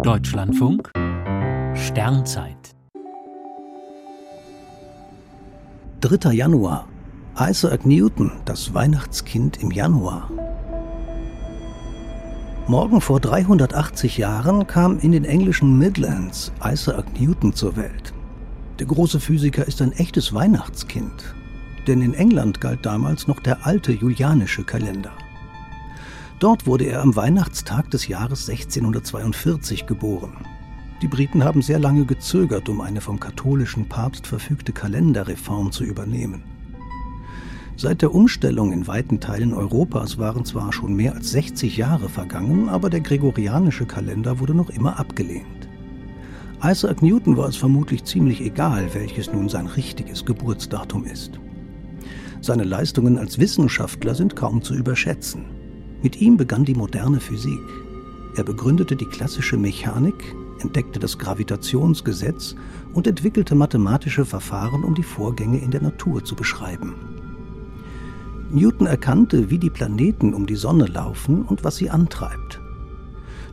Deutschlandfunk Sternzeit 3. Januar Isaac Newton, das Weihnachtskind im Januar. Morgen vor 380 Jahren kam in den englischen Midlands Isaac Newton zur Welt. Der große Physiker ist ein echtes Weihnachtskind, denn in England galt damals noch der alte julianische Kalender. Dort wurde er am Weihnachtstag des Jahres 1642 geboren. Die Briten haben sehr lange gezögert, um eine vom katholischen Papst verfügte Kalenderreform zu übernehmen. Seit der Umstellung in weiten Teilen Europas waren zwar schon mehr als 60 Jahre vergangen, aber der gregorianische Kalender wurde noch immer abgelehnt. Isaac Newton war es vermutlich ziemlich egal, welches nun sein richtiges Geburtsdatum ist. Seine Leistungen als Wissenschaftler sind kaum zu überschätzen. Mit ihm begann die moderne Physik. Er begründete die klassische Mechanik, entdeckte das Gravitationsgesetz und entwickelte mathematische Verfahren, um die Vorgänge in der Natur zu beschreiben. Newton erkannte, wie die Planeten um die Sonne laufen und was sie antreibt.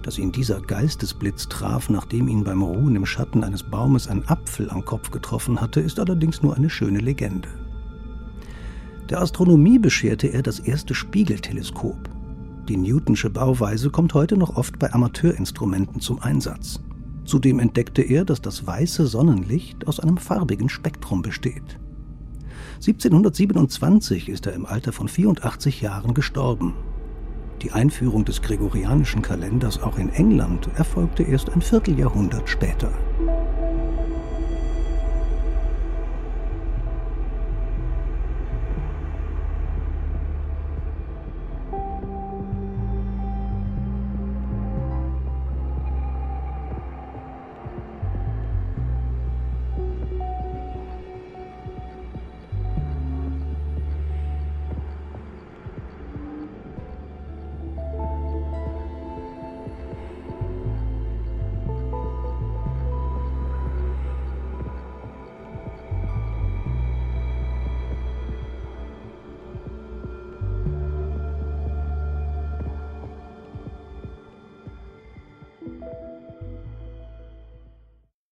Dass ihn dieser Geistesblitz traf, nachdem ihn beim Ruhen im Schatten eines Baumes ein Apfel am Kopf getroffen hatte, ist allerdings nur eine schöne Legende. Der Astronomie bescherte er das erste Spiegelteleskop. Die Newtonsche Bauweise kommt heute noch oft bei Amateurinstrumenten zum Einsatz. Zudem entdeckte er, dass das weiße Sonnenlicht aus einem farbigen Spektrum besteht. 1727 ist er im Alter von 84 Jahren gestorben. Die Einführung des gregorianischen Kalenders auch in England erfolgte erst ein Vierteljahrhundert später.